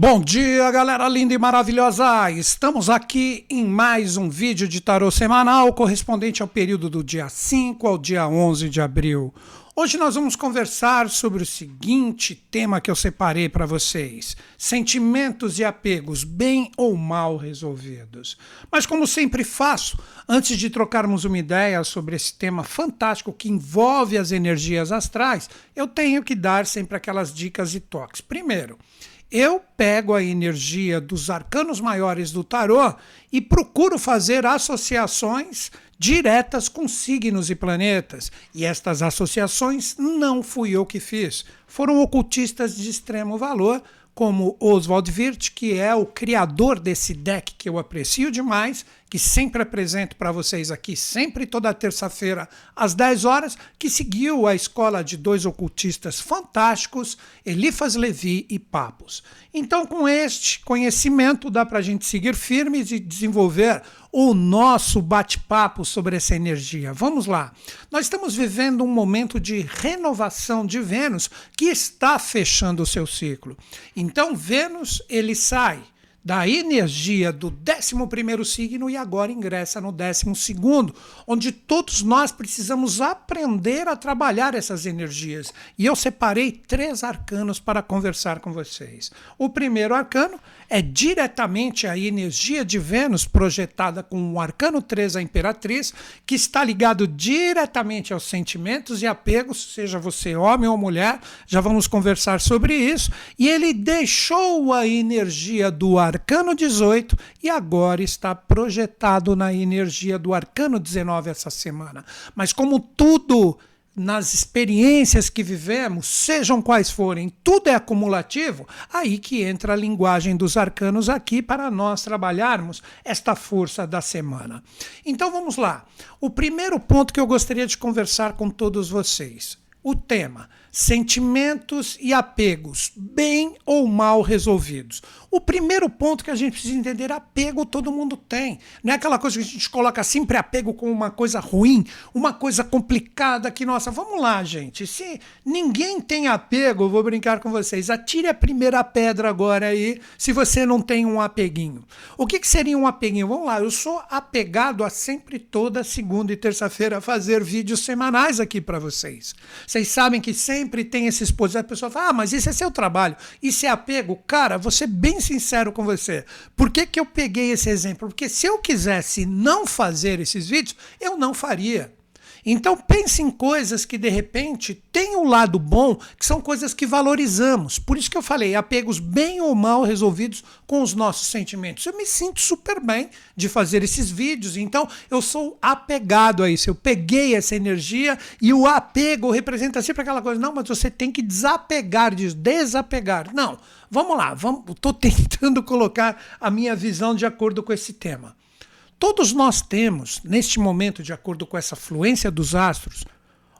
Bom dia, galera linda e maravilhosa! Estamos aqui em mais um vídeo de tarô semanal correspondente ao período do dia 5 ao dia 11 de abril. Hoje nós vamos conversar sobre o seguinte tema que eu separei para vocês: sentimentos e apegos, bem ou mal resolvidos. Mas, como sempre faço, antes de trocarmos uma ideia sobre esse tema fantástico que envolve as energias astrais, eu tenho que dar sempre aquelas dicas e toques. Primeiro, eu pego a energia dos arcanos maiores do tarô e procuro fazer associações diretas com signos e planetas. E estas associações não fui eu que fiz. Foram ocultistas de extremo valor, como Oswald Wirth, que é o criador desse deck que eu aprecio demais que sempre apresento para vocês aqui, sempre toda terça-feira, às 10 horas, que seguiu a escola de dois ocultistas fantásticos, Elifas Levi e Papos. Então, com este conhecimento, dá para a gente seguir firmes e desenvolver o nosso bate-papo sobre essa energia. Vamos lá. Nós estamos vivendo um momento de renovação de Vênus que está fechando o seu ciclo. Então, Vênus, ele sai da energia do 11 signo e agora ingressa no 12, onde todos nós precisamos aprender a trabalhar essas energias. E eu separei três arcanos para conversar com vocês. O primeiro arcano é diretamente a energia de Vênus projetada com o arcano 3, a Imperatriz, que está ligado diretamente aos sentimentos e apegos, seja você homem ou mulher, já vamos conversar sobre isso. E ele deixou a energia do arcano arcano 18 e agora está projetado na energia do arcano 19 essa semana. Mas como tudo nas experiências que vivemos, sejam quais forem, tudo é acumulativo, aí que entra a linguagem dos arcanos aqui para nós trabalharmos esta força da semana. Então vamos lá. O primeiro ponto que eu gostaria de conversar com todos vocês. O tema: sentimentos e apegos, bem ou mal resolvidos. O primeiro ponto que a gente precisa entender, apego todo mundo tem. Não é aquela coisa que a gente coloca sempre apego como uma coisa ruim, uma coisa complicada que, nossa, vamos lá, gente. Se ninguém tem apego, vou brincar com vocês. Atire a primeira pedra agora aí, se você não tem um apeguinho. O que, que seria um apeguinho? Vamos lá, eu sou apegado a sempre toda segunda e terça-feira fazer vídeos semanais aqui para vocês. Vocês sabem que sempre tem esses posições. A pessoa fala, ah, mas isso é seu trabalho, isso é apego. Cara, você bem bem sincero com você. Por que, que eu peguei esse exemplo? Porque se eu quisesse não fazer esses vídeos, eu não faria. Então pense em coisas que de repente têm um lado bom, que são coisas que valorizamos. Por isso que eu falei, apegos bem ou mal resolvidos com os nossos sentimentos. Eu me sinto super bem de fazer esses vídeos, então eu sou apegado a isso. Eu peguei essa energia e o apego representa sempre aquela coisa, não, mas você tem que desapegar disso, desapegar. Não, vamos lá, vamos, estou tentando colocar a minha visão de acordo com esse tema. Todos nós temos, neste momento, de acordo com essa fluência dos astros,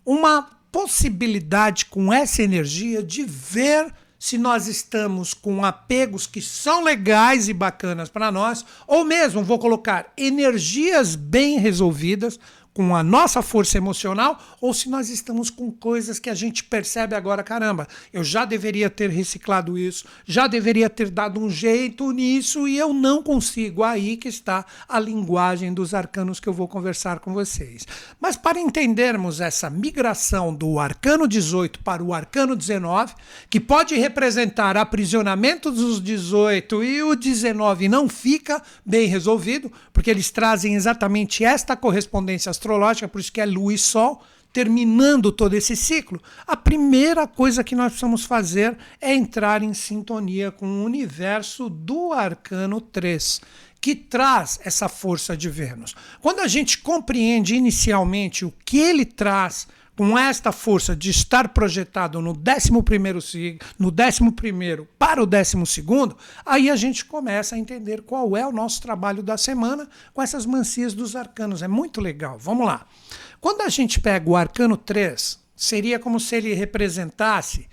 uma possibilidade com essa energia de ver se nós estamos com apegos que são legais e bacanas para nós, ou mesmo, vou colocar, energias bem resolvidas, com a nossa força emocional ou se nós estamos com coisas que a gente percebe agora, caramba, eu já deveria ter reciclado isso, já deveria ter dado um jeito nisso e eu não consigo. Aí que está a linguagem dos arcanos que eu vou conversar com vocês. Mas para entendermos essa migração do arcano 18 para o arcano 19, que pode representar aprisionamento dos 18 e o 19 não fica bem resolvido, porque eles trazem exatamente esta correspondência astrológica astrológica, por isso que é Lua e Sol, terminando todo esse ciclo, a primeira coisa que nós precisamos fazer é entrar em sintonia com o universo do arcano 3, que traz essa força de Vênus. Quando a gente compreende inicialmente o que ele traz com esta força de estar projetado no 11 no 11 para o 12 aí a gente começa a entender qual é o nosso trabalho da semana com essas mancias dos arcanos. É muito legal. Vamos lá. Quando a gente pega o arcano 3, seria como se ele representasse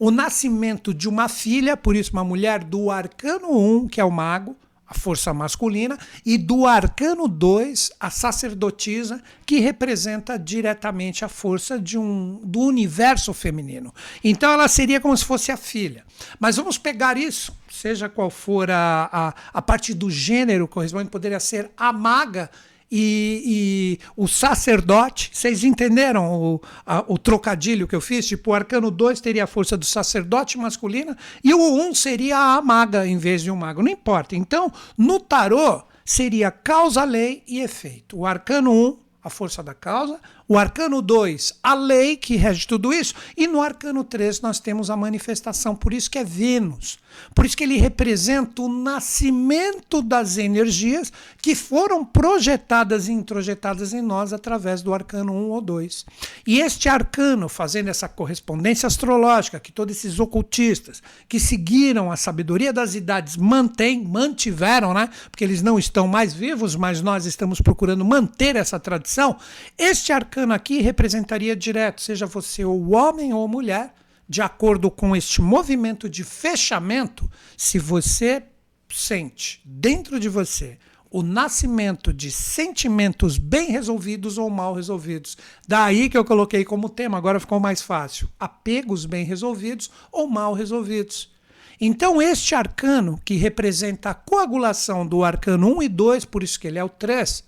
o nascimento de uma filha, por isso uma mulher do arcano 1, que é o mago, a força masculina, e do arcano 2, a sacerdotisa, que representa diretamente a força de um, do universo feminino. Então ela seria como se fosse a filha. Mas vamos pegar isso, seja qual for a, a, a parte do gênero correspondente, poderia ser a maga e, e, o sacerdote, vocês entenderam o, a, o trocadilho que eu fiz? Tipo, o arcano 2 teria a força do sacerdote masculina e o 1 um seria a maga em vez de um mago. Não importa. Então, no tarô, seria causa, lei e efeito. O arcano 1, um, a força da causa, o arcano 2, a lei que rege tudo isso, e no arcano 3 nós temos a manifestação, por isso que é Vênus. Por isso que ele representa o nascimento das energias que foram projetadas e introjetadas em nós através do arcano 1 ou 2. E este arcano, fazendo essa correspondência astrológica que todos esses ocultistas que seguiram a sabedoria das idades mantêm, mantiveram, né? Porque eles não estão mais vivos, mas nós estamos procurando manter essa tradição. Este arcano aqui representaria direto, seja você o homem ou mulher, de acordo com este movimento de fechamento, se você sente dentro de você o nascimento de sentimentos bem resolvidos ou mal resolvidos. Daí que eu coloquei como tema, agora ficou mais fácil. Apegos bem resolvidos ou mal resolvidos. Então, este arcano, que representa a coagulação do arcano 1 e 2, por isso que ele é o 3,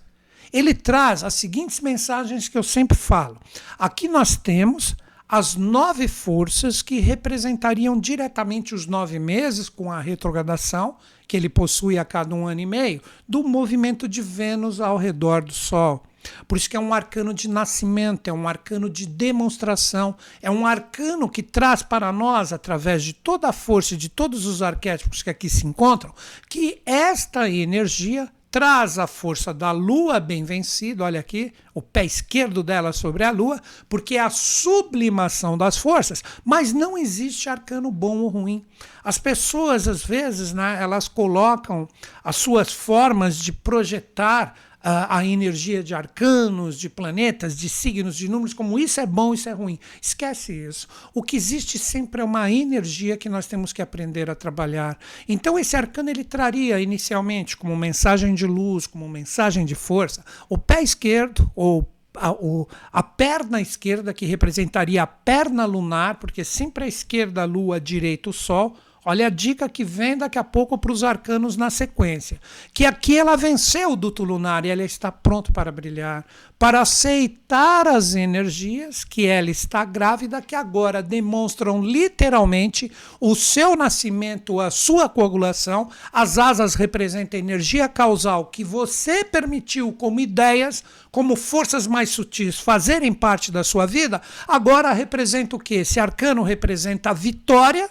ele traz as seguintes mensagens que eu sempre falo. Aqui nós temos as nove forças que representariam diretamente os nove meses com a retrogradação que ele possui a cada um ano e meio do movimento de Vênus ao redor do Sol. Por isso que é um arcano de nascimento, é um arcano de demonstração, é um arcano que traz para nós, através de toda a força de todos os arquétipos que aqui se encontram, que esta energia traz a força da lua bem vencida, olha aqui, o pé esquerdo dela sobre a lua, porque é a sublimação das forças, mas não existe arcano bom ou ruim. As pessoas, às vezes, né, elas colocam as suas formas de projetar a, a energia de arcanos, de planetas, de signos, de números, como isso é bom, isso é ruim. Esquece isso. O que existe sempre é uma energia que nós temos que aprender a trabalhar. Então esse arcano ele traria inicialmente como mensagem de luz, como mensagem de força, o pé esquerdo ou a, o, a, perna esquerda, que representaria a perna lunar, porque sempre a esquerda a lua, a direita o sol, Olha a dica que vem daqui a pouco para os arcanos na sequência. Que aqui ela venceu o duto lunar e ela está pronta para brilhar, para aceitar as energias que ela está grávida, que agora demonstram literalmente o seu nascimento, a sua coagulação. As asas representam a energia causal que você permitiu como ideias, como forças mais sutis fazerem parte da sua vida. Agora representa o que? Esse arcano representa a vitória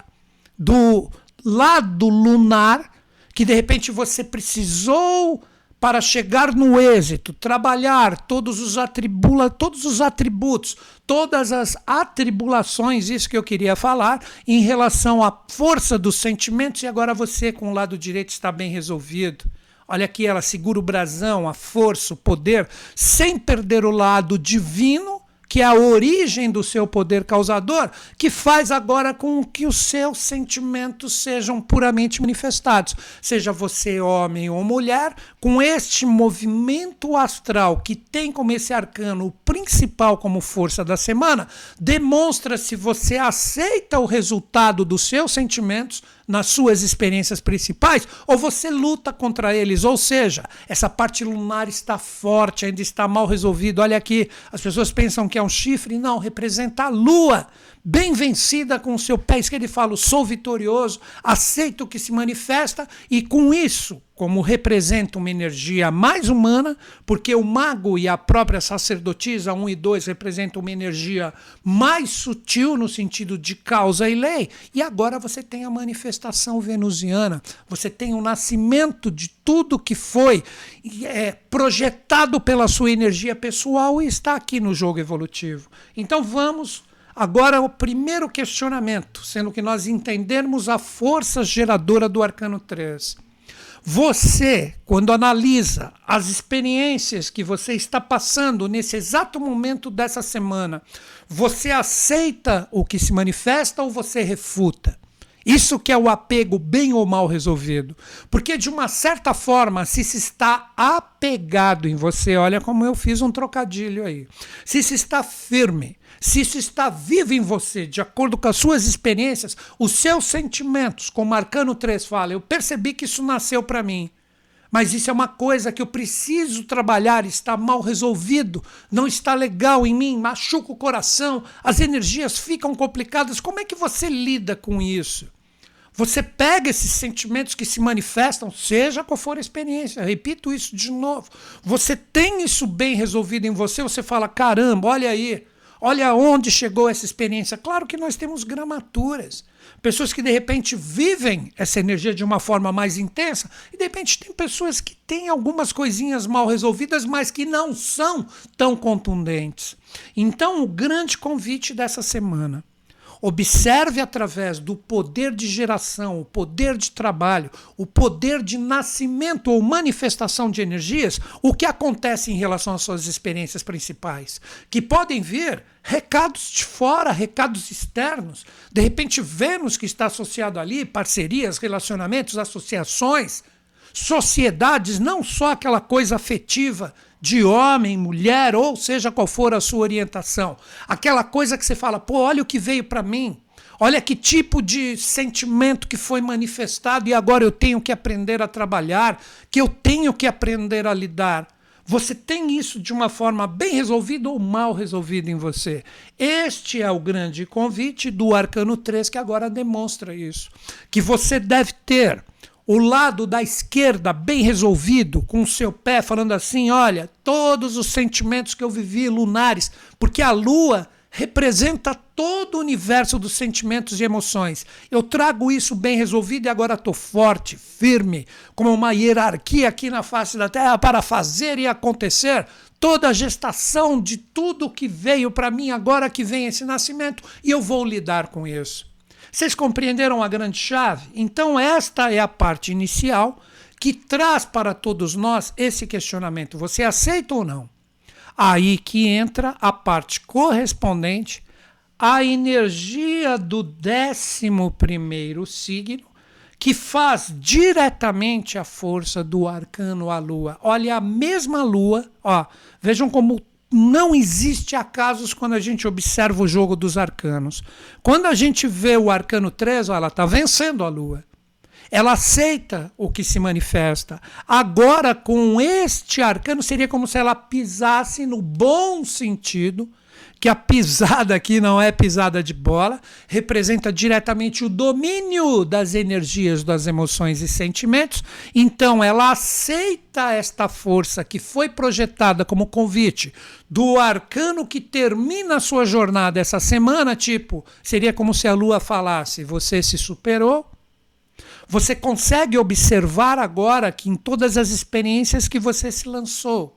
do lado lunar que de repente você precisou para chegar no êxito, trabalhar todos os atribula, todos os atributos, todas as atribulações, isso que eu queria falar, em relação à força dos sentimentos, e agora você com o lado direito está bem resolvido. Olha aqui, ela segura o brasão, a força, o poder, sem perder o lado divino que é a origem do seu poder causador, que faz agora com que os seus sentimentos sejam puramente manifestados. Seja você homem ou mulher, com este movimento astral que tem como esse arcano o principal como força da semana, demonstra se você aceita o resultado dos seus sentimentos nas suas experiências principais ou você luta contra eles. Ou seja, essa parte lunar está forte, ainda está mal resolvido. Olha aqui, as pessoas pensam que é um chifre, não, representa a lua bem vencida com o seu pé esquerdo e falo: sou vitorioso, aceito o que se manifesta, e com isso, como representa uma energia mais humana, porque o mago e a própria sacerdotisa 1 e 2 representam uma energia mais sutil no sentido de causa e lei, e agora você tem a manifestação venusiana, você tem o nascimento de tudo que foi é, projetado pela sua energia pessoal e está aqui no jogo evolutivo. Então vamos Agora, o primeiro questionamento, sendo que nós entendermos a força geradora do arcano 3. Você, quando analisa as experiências que você está passando nesse exato momento dessa semana, você aceita o que se manifesta ou você refuta? Isso que é o apego bem ou mal resolvido. Porque de uma certa forma, se se está apegado em você, olha como eu fiz um trocadilho aí. Se se está firme, se isso está vivo em você, de acordo com as suas experiências, os seus sentimentos, como Arcano 3 fala, eu percebi que isso nasceu para mim. Mas isso é uma coisa que eu preciso trabalhar, está mal resolvido, não está legal em mim, machuca o coração, as energias ficam complicadas. Como é que você lida com isso? Você pega esses sentimentos que se manifestam, seja qual for a experiência, repito isso de novo. Você tem isso bem resolvido em você, você fala: caramba, olha aí, olha onde chegou essa experiência. Claro que nós temos gramaturas. Pessoas que de repente vivem essa energia de uma forma mais intensa, e de repente tem pessoas que têm algumas coisinhas mal resolvidas, mas que não são tão contundentes. Então, o grande convite dessa semana Observe através do poder de geração, o poder de trabalho, o poder de nascimento ou manifestação de energias, o que acontece em relação às suas experiências principais, que podem vir recados de fora, recados externos. De repente, Vênus que está associado ali, parcerias, relacionamentos, associações, sociedades, não só aquela coisa afetiva de homem, mulher, ou seja qual for a sua orientação. Aquela coisa que você fala, pô, olha o que veio para mim. Olha que tipo de sentimento que foi manifestado e agora eu tenho que aprender a trabalhar, que eu tenho que aprender a lidar. Você tem isso de uma forma bem resolvida ou mal resolvida em você? Este é o grande convite do Arcano 3 que agora demonstra isso. Que você deve ter o lado da esquerda bem resolvido, com o seu pé falando assim: olha, todos os sentimentos que eu vivi lunares, porque a lua representa todo o universo dos sentimentos e emoções. Eu trago isso bem resolvido e agora estou forte, firme, como uma hierarquia aqui na face da Terra para fazer e acontecer toda a gestação de tudo que veio para mim agora que vem esse nascimento e eu vou lidar com isso. Vocês compreenderam a grande chave? Então, esta é a parte inicial que traz para todos nós esse questionamento: você aceita ou não? Aí que entra a parte correspondente à energia do décimo primeiro signo, que faz diretamente a força do arcano à lua. Olha, a mesma lua, ó, vejam como não existe acasos quando a gente observa o jogo dos arcanos. Quando a gente vê o arcano 3, ó, ela está vencendo a lua. Ela aceita o que se manifesta. Agora, com este arcano, seria como se ela pisasse no bom sentido que a pisada aqui não é pisada de bola, representa diretamente o domínio das energias, das emoções e sentimentos. Então, ela aceita esta força que foi projetada como convite do arcano que termina a sua jornada essa semana, tipo, seria como se a lua falasse: você se superou. Você consegue observar agora que em todas as experiências que você se lançou,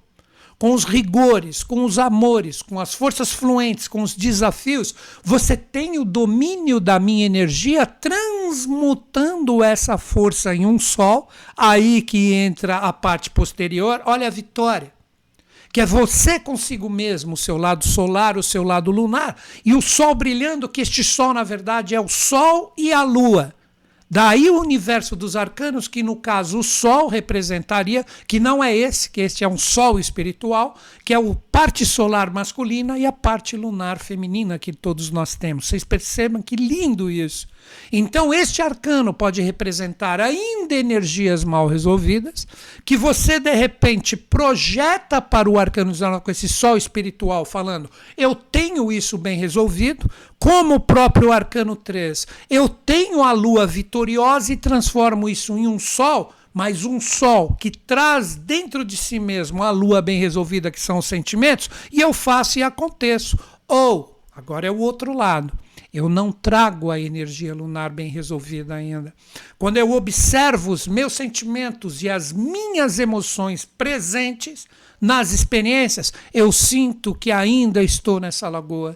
com os rigores, com os amores, com as forças fluentes, com os desafios, você tem o domínio da minha energia transmutando essa força em um sol, aí que entra a parte posterior. Olha a vitória. Que é você consigo mesmo, o seu lado solar, o seu lado lunar, e o sol brilhando, que este sol, na verdade, é o sol e a lua Daí o universo dos arcanos, que no caso o Sol representaria, que não é esse, que este é um Sol espiritual, que é a parte solar masculina e a parte lunar feminina que todos nós temos. Vocês percebam que lindo isso. Então, este arcano pode representar ainda energias mal resolvidas, que você de repente projeta para o arcano com esse sol espiritual, falando: eu tenho isso bem resolvido, como o próprio arcano 3, eu tenho a lua vitoriosa e transformo isso em um sol mas um sol que traz dentro de si mesmo a lua bem resolvida, que são os sentimentos, e eu faço e aconteço. Ou, agora é o outro lado. Eu não trago a energia lunar bem resolvida ainda. Quando eu observo os meus sentimentos e as minhas emoções presentes nas experiências, eu sinto que ainda estou nessa lagoa.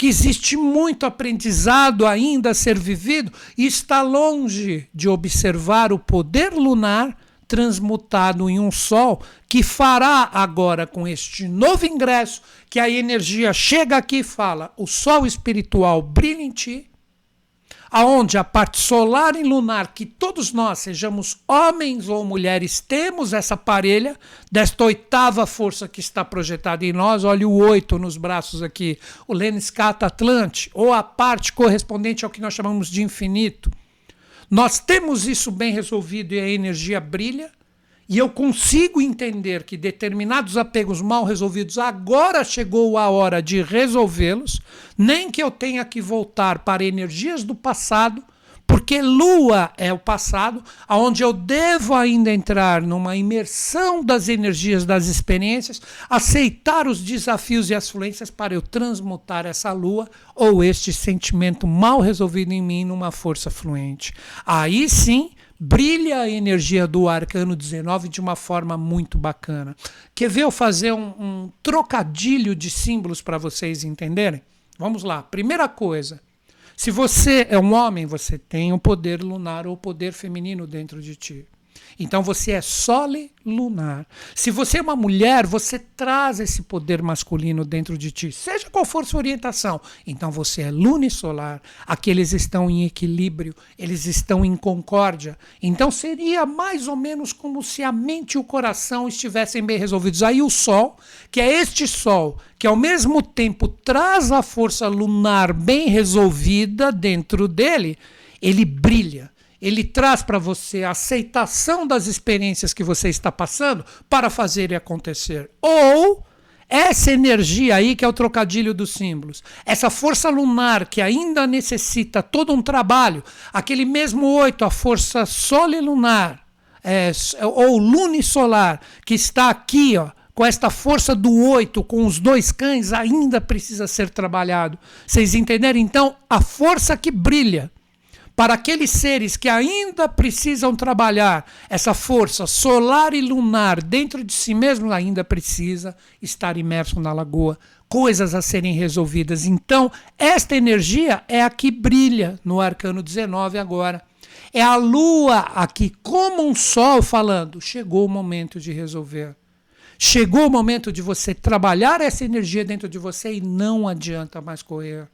Que existe muito aprendizado ainda a ser vivido e está longe de observar o poder lunar transmutado em um sol que fará agora com este novo ingresso que a energia chega aqui e fala: o sol espiritual brilha em ti. Aonde a parte solar e lunar, que todos nós, sejamos homens ou mulheres, temos essa parelha desta oitava força que está projetada em nós. Olha o oito nos braços aqui, o Leniscata Atlante, ou a parte correspondente ao que nós chamamos de infinito. Nós temos isso bem resolvido e a energia brilha. E eu consigo entender que determinados apegos mal resolvidos agora chegou a hora de resolvê-los, nem que eu tenha que voltar para energias do passado, porque lua é o passado, aonde eu devo ainda entrar numa imersão das energias das experiências, aceitar os desafios e as fluências para eu transmutar essa lua ou este sentimento mal resolvido em mim numa força fluente. Aí sim, brilha a energia do arcano 19 de uma forma muito bacana. Quer ver eu fazer um, um trocadilho de símbolos para vocês entenderem? Vamos lá. Primeira coisa. Se você é um homem, você tem o poder lunar ou o poder feminino dentro de ti. Então você é sole lunar. Se você é uma mulher, você traz esse poder masculino dentro de ti, seja qual for sua orientação. Então você é lunisolar. Aqui eles estão em equilíbrio, eles estão em concórdia. Então seria mais ou menos como se a mente e o coração estivessem bem resolvidos. Aí o sol, que é este sol, que ao mesmo tempo traz a força lunar bem resolvida dentro dele, ele brilha ele traz para você a aceitação das experiências que você está passando para fazer e acontecer. Ou essa energia aí, que é o trocadilho dos símbolos, essa força lunar que ainda necessita todo um trabalho, aquele mesmo oito, a força solilunar, é, ou lunisolar, que está aqui, ó, com esta força do oito, com os dois cães, ainda precisa ser trabalhado. Vocês entenderam? Então, a força que brilha para aqueles seres que ainda precisam trabalhar essa força solar e lunar dentro de si mesmo, ainda precisa estar imerso na lagoa, coisas a serem resolvidas. Então, esta energia é a que brilha no arcano 19 agora. É a lua aqui, como um sol, falando: chegou o momento de resolver. Chegou o momento de você trabalhar essa energia dentro de você e não adianta mais correr.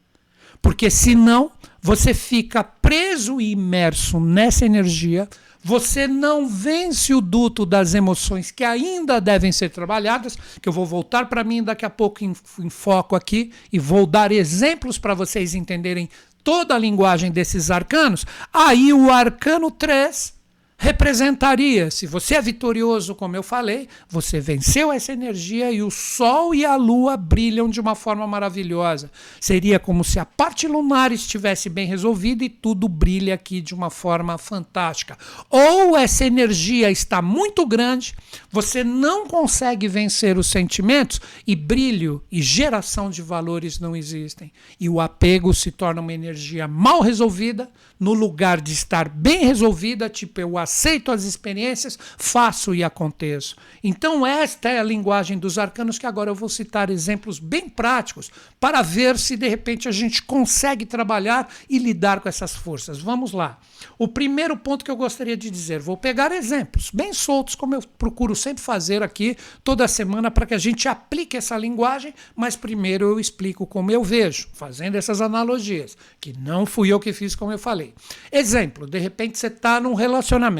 Porque senão você fica preso e imerso nessa energia, você não vence o duto das emoções que ainda devem ser trabalhadas, que eu vou voltar para mim daqui a pouco em, em foco aqui e vou dar exemplos para vocês entenderem toda a linguagem desses arcanos. Aí o arcano 3 representaria, se você é vitorioso, como eu falei, você venceu essa energia e o Sol e a Lua brilham de uma forma maravilhosa. Seria como se a parte lunar estivesse bem resolvida e tudo brilha aqui de uma forma fantástica. Ou essa energia está muito grande, você não consegue vencer os sentimentos e brilho e geração de valores não existem. E o apego se torna uma energia mal resolvida, no lugar de estar bem resolvida, tipo eu aceito as experiências, faço e aconteço. Então, esta é a linguagem dos arcanos, que agora eu vou citar exemplos bem práticos para ver se de repente a gente consegue trabalhar e lidar com essas forças. Vamos lá. O primeiro ponto que eu gostaria de dizer, vou pegar exemplos bem soltos, como eu procuro sempre fazer aqui toda semana, para que a gente aplique essa linguagem, mas primeiro eu explico como eu vejo, fazendo essas analogias, que não fui eu que fiz, como eu falei. Exemplo, de repente você está num relacionamento.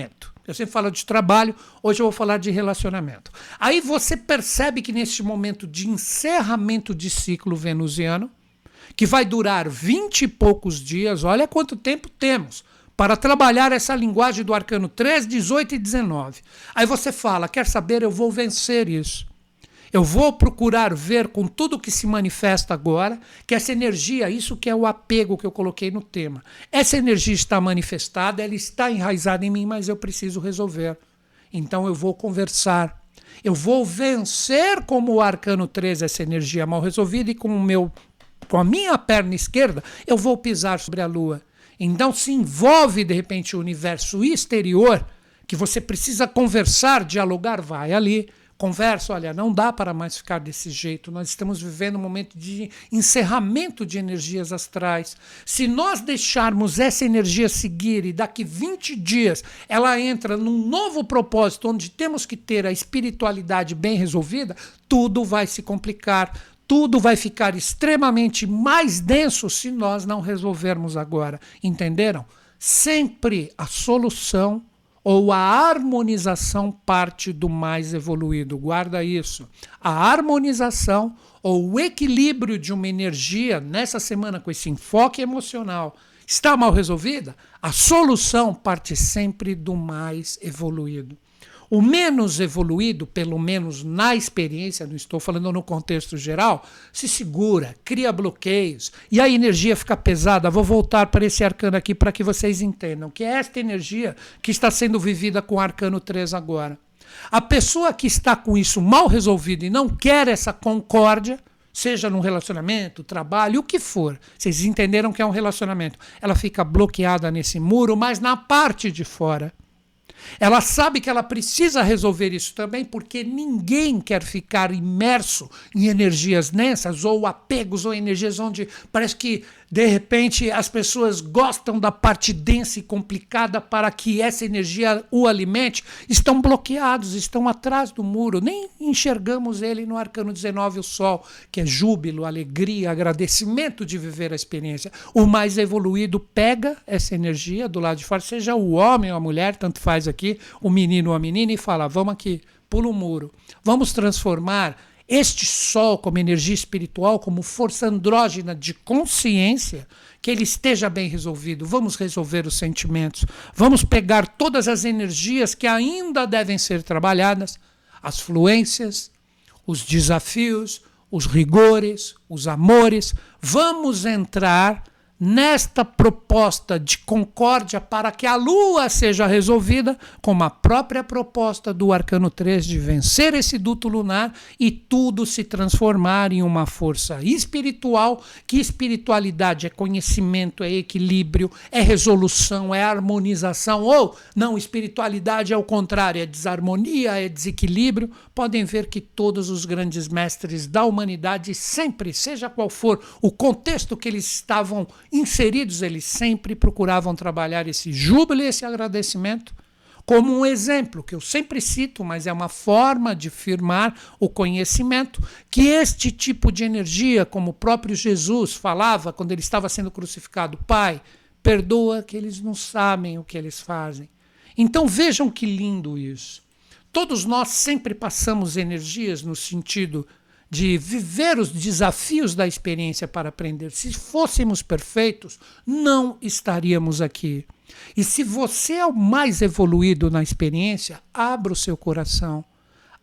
Eu sempre falo de trabalho, hoje eu vou falar de relacionamento. Aí você percebe que neste momento de encerramento de ciclo venusiano, que vai durar vinte e poucos dias, olha quanto tempo temos para trabalhar essa linguagem do arcano 3, 18 e 19. Aí você fala: quer saber, eu vou vencer isso. Eu vou procurar ver com tudo que se manifesta agora que essa energia, isso que é o apego que eu coloquei no tema, essa energia está manifestada, ela está enraizada em mim, mas eu preciso resolver. Então eu vou conversar. Eu vou vencer como o arcano 3 essa energia mal resolvida e com o meu com a minha perna esquerda eu vou pisar sobre a lua. Então se envolve de repente o universo exterior que você precisa conversar, dialogar, vai ali conversa, olha, não dá para mais ficar desse jeito. Nós estamos vivendo um momento de encerramento de energias astrais. Se nós deixarmos essa energia seguir e daqui 20 dias ela entra num novo propósito onde temos que ter a espiritualidade bem resolvida, tudo vai se complicar, tudo vai ficar extremamente mais denso se nós não resolvermos agora. Entenderam? Sempre a solução ou a harmonização parte do mais evoluído. Guarda isso. A harmonização ou o equilíbrio de uma energia nessa semana com esse enfoque emocional está mal resolvida, a solução parte sempre do mais evoluído. O menos evoluído, pelo menos na experiência, não estou falando no contexto geral, se segura, cria bloqueios e a energia fica pesada. Vou voltar para esse arcano aqui para que vocês entendam que é esta energia que está sendo vivida com o arcano 3 agora. A pessoa que está com isso mal resolvido e não quer essa concórdia, seja num relacionamento, trabalho, o que for, vocês entenderam que é um relacionamento, ela fica bloqueada nesse muro, mas na parte de fora. Ela sabe que ela precisa resolver isso também, porque ninguém quer ficar imerso em energias densas ou apegos ou energias onde parece que de repente as pessoas gostam da parte densa e complicada para que essa energia o alimente, estão bloqueados, estão atrás do muro. Nem enxergamos ele no arcano 19, o sol, que é júbilo, alegria, agradecimento de viver a experiência. O mais evoluído pega essa energia do lado de fora, seja o homem ou a mulher, tanto faz aqui, o menino ou a menina, e fala: vamos aqui, pula o muro, vamos transformar este sol como energia espiritual, como força andrógena de consciência, que ele esteja bem resolvido. Vamos resolver os sentimentos. Vamos pegar todas as energias que ainda devem ser trabalhadas, as fluências, os desafios, os rigores, os amores. Vamos entrar nesta proposta de concórdia para que a lua seja resolvida, como a própria proposta do arcano 3 de vencer esse duto lunar e tudo se transformar em uma força espiritual, que espiritualidade é conhecimento, é equilíbrio, é resolução, é harmonização, ou não, espiritualidade é o contrário, é desarmonia, é desequilíbrio. Podem ver que todos os grandes mestres da humanidade sempre, seja qual for o contexto que eles estavam inseridos, eles sempre procuravam trabalhar esse júbilo e esse agradecimento como um exemplo que eu sempre cito, mas é uma forma de firmar o conhecimento que este tipo de energia, como o próprio Jesus falava quando ele estava sendo crucificado, Pai, perdoa que eles não sabem o que eles fazem. Então vejam que lindo isso. Todos nós sempre passamos energias no sentido de viver os desafios da experiência para aprender. Se fôssemos perfeitos, não estaríamos aqui. E se você é o mais evoluído na experiência, abra o seu coração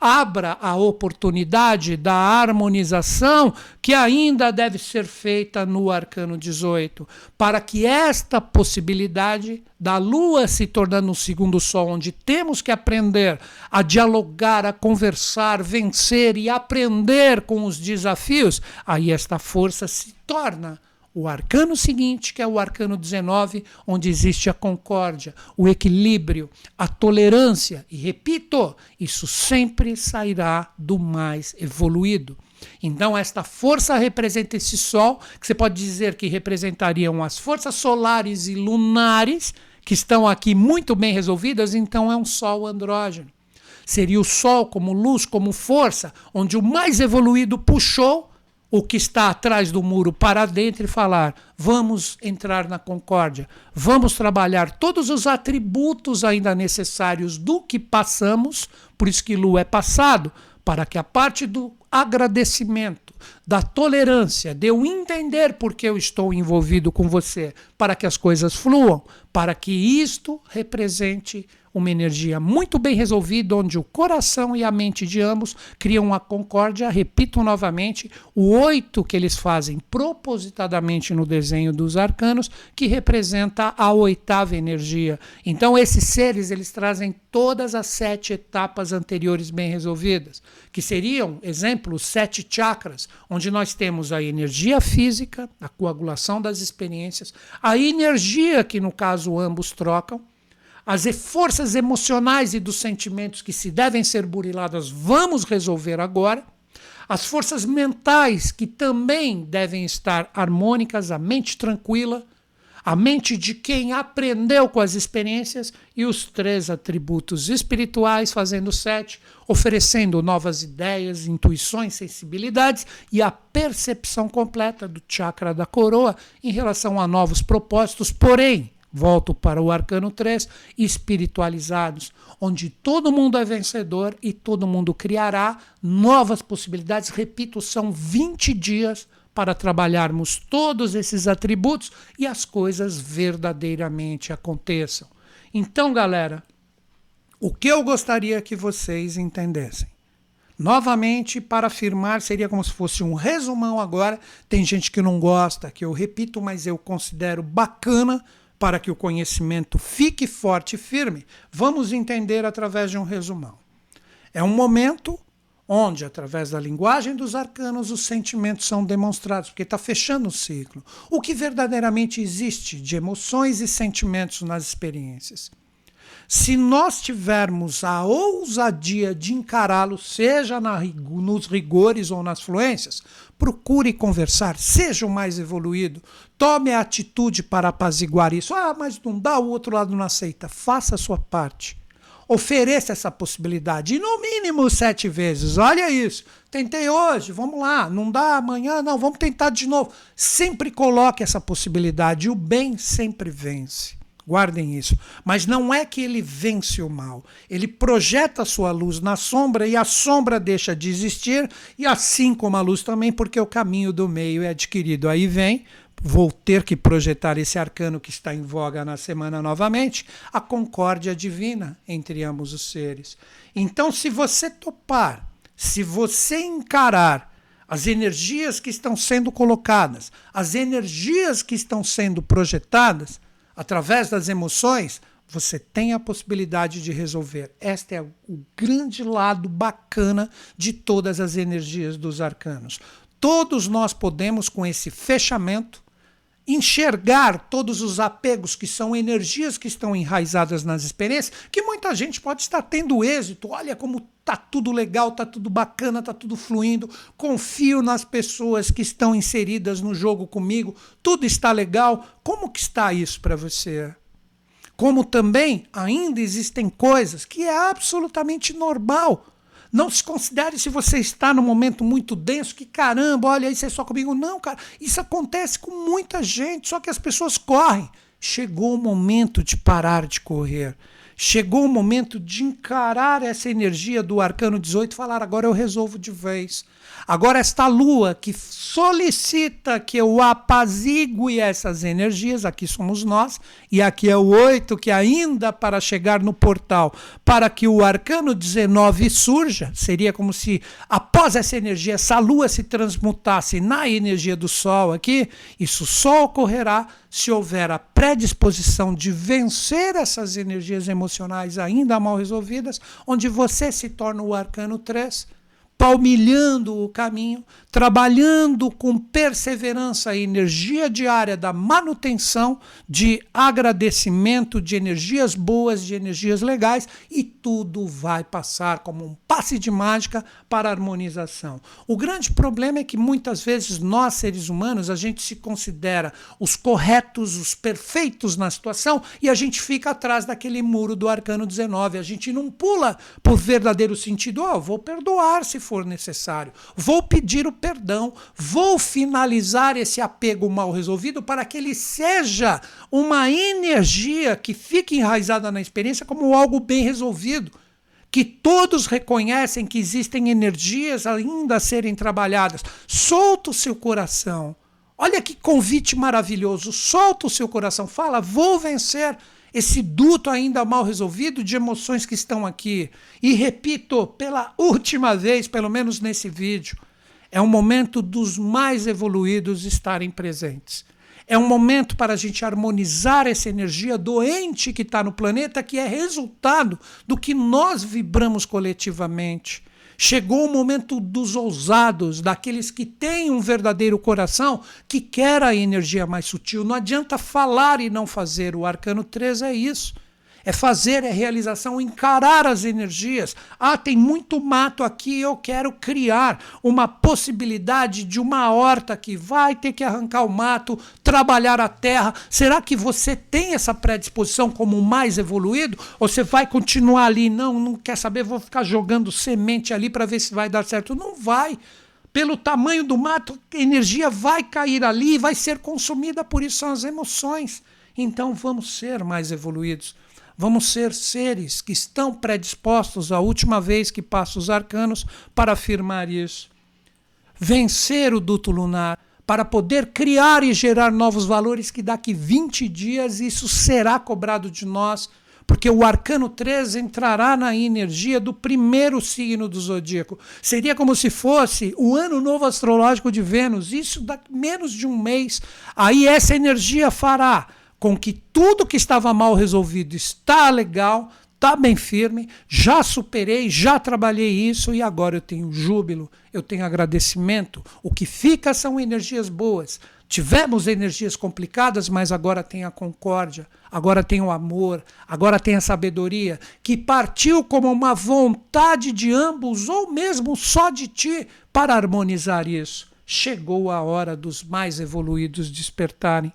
abra a oportunidade da harmonização que ainda deve ser feita no arcano 18, para que esta possibilidade da lua se tornando um segundo sol, onde temos que aprender a dialogar, a conversar, vencer e aprender com os desafios, aí esta força se torna o arcano seguinte, que é o arcano 19, onde existe a concórdia, o equilíbrio, a tolerância. E repito, isso sempre sairá do mais evoluído. Então, esta força representa esse Sol, que você pode dizer que representariam as forças solares e lunares, que estão aqui muito bem resolvidas, então é um Sol andrógeno. Seria o Sol como luz, como força, onde o mais evoluído puxou o que está atrás do muro para dentro e falar: vamos entrar na concórdia, vamos trabalhar todos os atributos ainda necessários do que passamos, por isso que Lu é passado, para que a parte do agradecimento, da tolerância, de eu entender porque eu estou envolvido com você, para que as coisas fluam, para que isto represente uma energia muito bem resolvida, onde o coração e a mente de ambos criam uma concórdia. Repito novamente, o oito que eles fazem propositadamente no desenho dos arcanos, que representa a oitava energia. Então, esses seres eles trazem todas as sete etapas anteriores bem resolvidas, que seriam, exemplo, os sete chakras, onde nós temos a energia física, a coagulação das experiências, a energia que no caso ambos trocam, as forças emocionais e dos sentimentos que se devem ser buriladas, vamos resolver agora. As forças mentais que também devem estar harmônicas, a mente tranquila, a mente de quem aprendeu com as experiências e os três atributos espirituais, fazendo sete, oferecendo novas ideias, intuições, sensibilidades e a percepção completa do chakra da coroa em relação a novos propósitos, porém, volto para o arcano 3, espiritualizados, onde todo mundo é vencedor e todo mundo criará novas possibilidades. Repito, são 20 dias para trabalharmos todos esses atributos e as coisas verdadeiramente aconteçam. Então, galera, o que eu gostaria que vocês entendessem? Novamente, para afirmar, seria como se fosse um resumão agora. Tem gente que não gosta, que eu repito, mas eu considero bacana para que o conhecimento fique forte e firme. Vamos entender através de um resumão. É um momento onde, através da linguagem dos arcanos, os sentimentos são demonstrados, porque está fechando o ciclo. O que verdadeiramente existe de emoções e sentimentos nas experiências. Se nós tivermos a ousadia de encará-los, seja na, nos rigores ou nas fluências, procure conversar, seja o mais evoluído, tome a atitude para apaziguar isso. Ah, mas não dá, o outro lado não aceita. Faça a sua parte ofereça essa possibilidade, e no mínimo sete vezes. Olha isso. Tentei hoje, vamos lá. Não dá amanhã, não, vamos tentar de novo. Sempre coloque essa possibilidade. O bem sempre vence. Guardem isso. Mas não é que ele vence o mal. Ele projeta a sua luz na sombra e a sombra deixa de existir, e assim como a luz também, porque o caminho do meio é adquirido. Aí vem vou ter que projetar esse arcano que está em voga na semana novamente, a concórdia divina entre ambos os seres. Então, se você topar, se você encarar as energias que estão sendo colocadas, as energias que estão sendo projetadas através das emoções, você tem a possibilidade de resolver. Este é o grande lado bacana de todas as energias dos arcanos. Todos nós podemos, com esse fechamento, enxergar todos os apegos que são energias que estão enraizadas nas experiências, que muita gente pode estar tendo êxito. Olha como tá tudo legal, tá tudo bacana, tá tudo fluindo. Confio nas pessoas que estão inseridas no jogo comigo. Tudo está legal. Como que está isso para você? Como também ainda existem coisas que é absolutamente normal não se considere se você está num momento muito denso, que caramba, olha, isso é só comigo. Não, cara, isso acontece com muita gente, só que as pessoas correm. Chegou o momento de parar de correr. Chegou o momento de encarar essa energia do arcano 18 e falar: agora eu resolvo de vez. Agora, esta lua que solicita que eu apazigue essas energias, aqui somos nós, e aqui é o 8 que ainda para chegar no portal, para que o arcano 19 surja, seria como se após essa energia, essa lua se transmutasse na energia do sol aqui, isso só ocorrerá se houver a predisposição de vencer essas energias emocionais ainda mal resolvidas, onde você se torna o arcano 3 palmilhando o caminho, trabalhando com perseverança e energia diária da manutenção, de agradecimento, de energias boas, de energias legais, e tudo vai passar como um passe de mágica para a harmonização. O grande problema é que muitas vezes nós, seres humanos, a gente se considera os corretos, os perfeitos na situação, e a gente fica atrás daquele muro do arcano 19. A gente não pula por verdadeiro sentido, oh, vou perdoar se for necessário. Vou pedir o perdão, vou finalizar esse apego mal resolvido para que ele seja uma energia que fique enraizada na experiência como algo bem resolvido. Que todos reconhecem que existem energias ainda a serem trabalhadas. Solta o seu coração. Olha que convite maravilhoso. Solta o seu coração. Fala, vou vencer esse duto ainda mal resolvido de emoções que estão aqui. E repito, pela última vez, pelo menos nesse vídeo, é um momento dos mais evoluídos estarem presentes. É um momento para a gente harmonizar essa energia doente que está no planeta, que é resultado do que nós vibramos coletivamente. Chegou o momento dos ousados, daqueles que têm um verdadeiro coração, que quer a energia mais sutil. Não adianta falar e não fazer. O arcano 3 é isso. É fazer, é realização, encarar as energias. Ah, tem muito mato aqui, eu quero criar uma possibilidade de uma horta que vai ter que arrancar o mato, trabalhar a terra. Será que você tem essa predisposição como mais evoluído? Ou você vai continuar ali? Não, não quer saber, vou ficar jogando semente ali para ver se vai dar certo. Não vai pelo tamanho do mato, a energia vai cair ali, vai ser consumida, por isso são as emoções. Então vamos ser mais evoluídos. Vamos ser seres que estão predispostos, a última vez que passo os arcanos, para afirmar isso. Vencer o duto lunar, para poder criar e gerar novos valores que daqui 20 dias isso será cobrado de nós porque o arcano 3 entrará na energia do primeiro signo do zodíaco. Seria como se fosse o ano novo astrológico de Vênus, isso dá menos de um mês. Aí essa energia fará com que tudo que estava mal resolvido está legal, está bem firme, já superei, já trabalhei isso e agora eu tenho júbilo, eu tenho agradecimento. O que fica são energias boas. Tivemos energias complicadas, mas agora tem a concórdia, agora tem o amor, agora tem a sabedoria, que partiu como uma vontade de ambos, ou mesmo só de ti, para harmonizar isso. Chegou a hora dos mais evoluídos despertarem.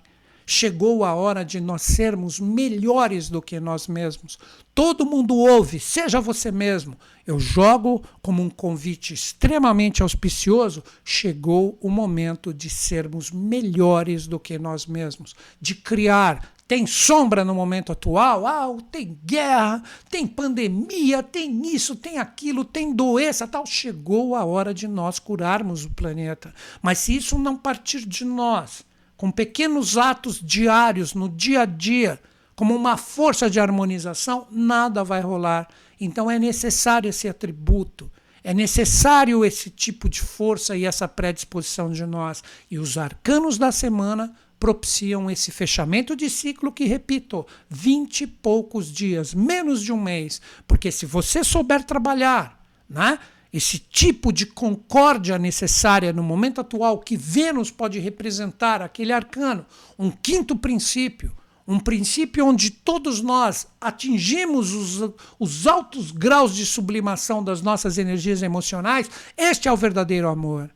Chegou a hora de nós sermos melhores do que nós mesmos. Todo mundo ouve, seja você mesmo. Eu jogo como um convite extremamente auspicioso. Chegou o momento de sermos melhores do que nós mesmos, de criar tem sombra no momento atual? Ah, tem guerra, tem pandemia, tem isso, tem aquilo, tem doença, tal. Chegou a hora de nós curarmos o planeta. Mas se isso não partir de nós, com pequenos atos diários no dia a dia, como uma força de harmonização, nada vai rolar. Então é necessário esse atributo, é necessário esse tipo de força e essa predisposição de nós. E os arcanos da semana propiciam esse fechamento de ciclo que, repito, vinte e poucos dias, menos de um mês. Porque se você souber trabalhar, né? Esse tipo de concórdia necessária no momento atual que Vênus pode representar, aquele arcano, um quinto princípio, um princípio onde todos nós atingimos os, os altos graus de sublimação das nossas energias emocionais, este é o verdadeiro amor.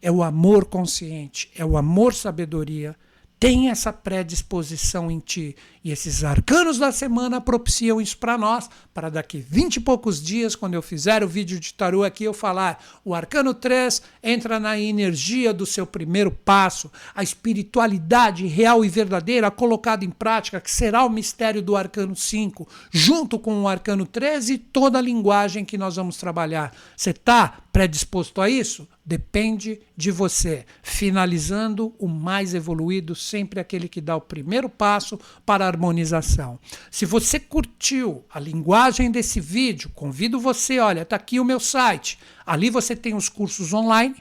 É o amor consciente, é o amor sabedoria, tem essa predisposição em ti. E esses arcanos da semana propiciam isso para nós, para daqui 20 e poucos dias, quando eu fizer o vídeo de tarô aqui, eu falar: o arcano 3 entra na energia do seu primeiro passo, a espiritualidade real e verdadeira colocada em prática, que será o mistério do arcano 5, junto com o arcano 13 e toda a linguagem que nós vamos trabalhar. Você está predisposto a isso? Depende de você. Finalizando, o mais evoluído, sempre aquele que dá o primeiro passo para a harmonização. Se você curtiu a linguagem desse vídeo, convido você, olha, está aqui o meu site. Ali você tem os cursos online.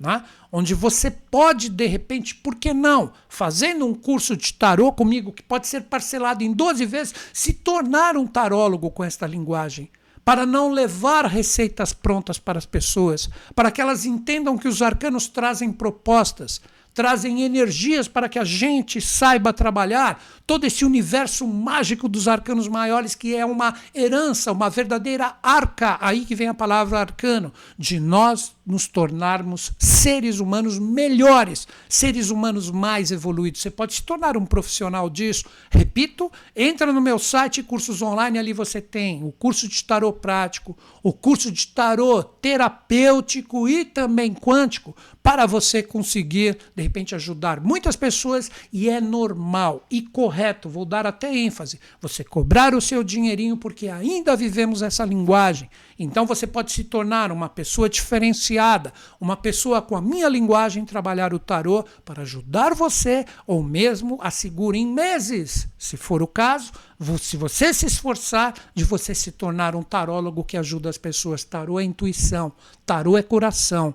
Né? onde você pode, de repente, por que não, fazendo um curso de tarô comigo, que pode ser parcelado em 12 vezes, se tornar um tarólogo com esta linguagem para não levar receitas prontas para as pessoas, para que elas entendam que os arcanos trazem propostas, trazem energias para que a gente saiba trabalhar todo esse universo mágico dos arcanos maiores, que é uma herança, uma verdadeira arca, aí que vem a palavra arcano, de nós nos tornarmos seres humanos melhores, seres humanos mais evoluídos. Você pode se tornar um profissional disso. Repito, entra no meu site cursos online, ali você tem o curso de tarô prático, o curso de tarô terapêutico e também quântico, para você conseguir, de repente, ajudar muitas pessoas e é normal e correto, vou dar até ênfase, você cobrar o seu dinheirinho porque ainda vivemos essa linguagem. Então você pode se tornar uma pessoa diferenciada, uma pessoa com a minha linguagem trabalhar o tarô para ajudar você ou mesmo assegure em meses, se for o caso, se você se esforçar de você se tornar um tarólogo que ajuda as pessoas. Tarô é intuição, tarô é coração.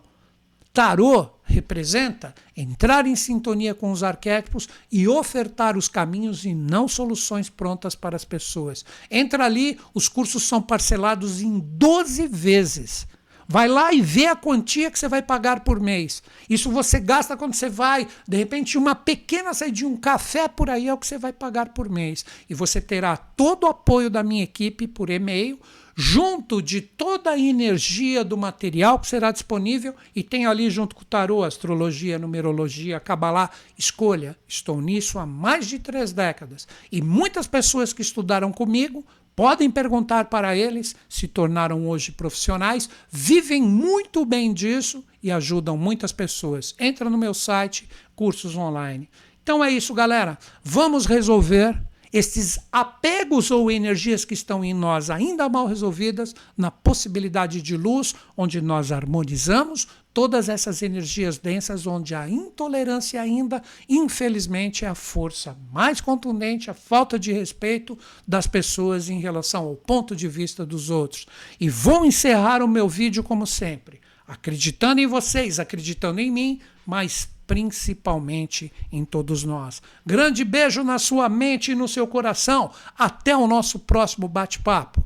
Tarô representa entrar em sintonia com os arquétipos e ofertar os caminhos e não soluções prontas para as pessoas. Entra ali, os cursos são parcelados em 12 vezes. Vai lá e vê a quantia que você vai pagar por mês. Isso você gasta quando você vai, de repente, uma pequena saída um café por aí é o que você vai pagar por mês. E você terá todo o apoio da minha equipe por e-mail, junto de toda a energia do material que será disponível e tem ali junto com o tarô, astrologia, numerologia, cabalá, escolha. Estou nisso há mais de três décadas e muitas pessoas que estudaram comigo Podem perguntar para eles, se tornaram hoje profissionais, vivem muito bem disso e ajudam muitas pessoas. Entra no meu site, cursos online. Então é isso, galera. Vamos resolver esses apegos ou energias que estão em nós ainda mal resolvidas na possibilidade de luz, onde nós harmonizamos todas essas energias densas, onde a intolerância ainda, infelizmente, é a força mais contundente, a falta de respeito das pessoas em relação ao ponto de vista dos outros. E vou encerrar o meu vídeo como sempre, acreditando em vocês, acreditando em mim, mas principalmente em todos nós. Grande beijo na sua mente e no seu coração. Até o nosso próximo bate-papo.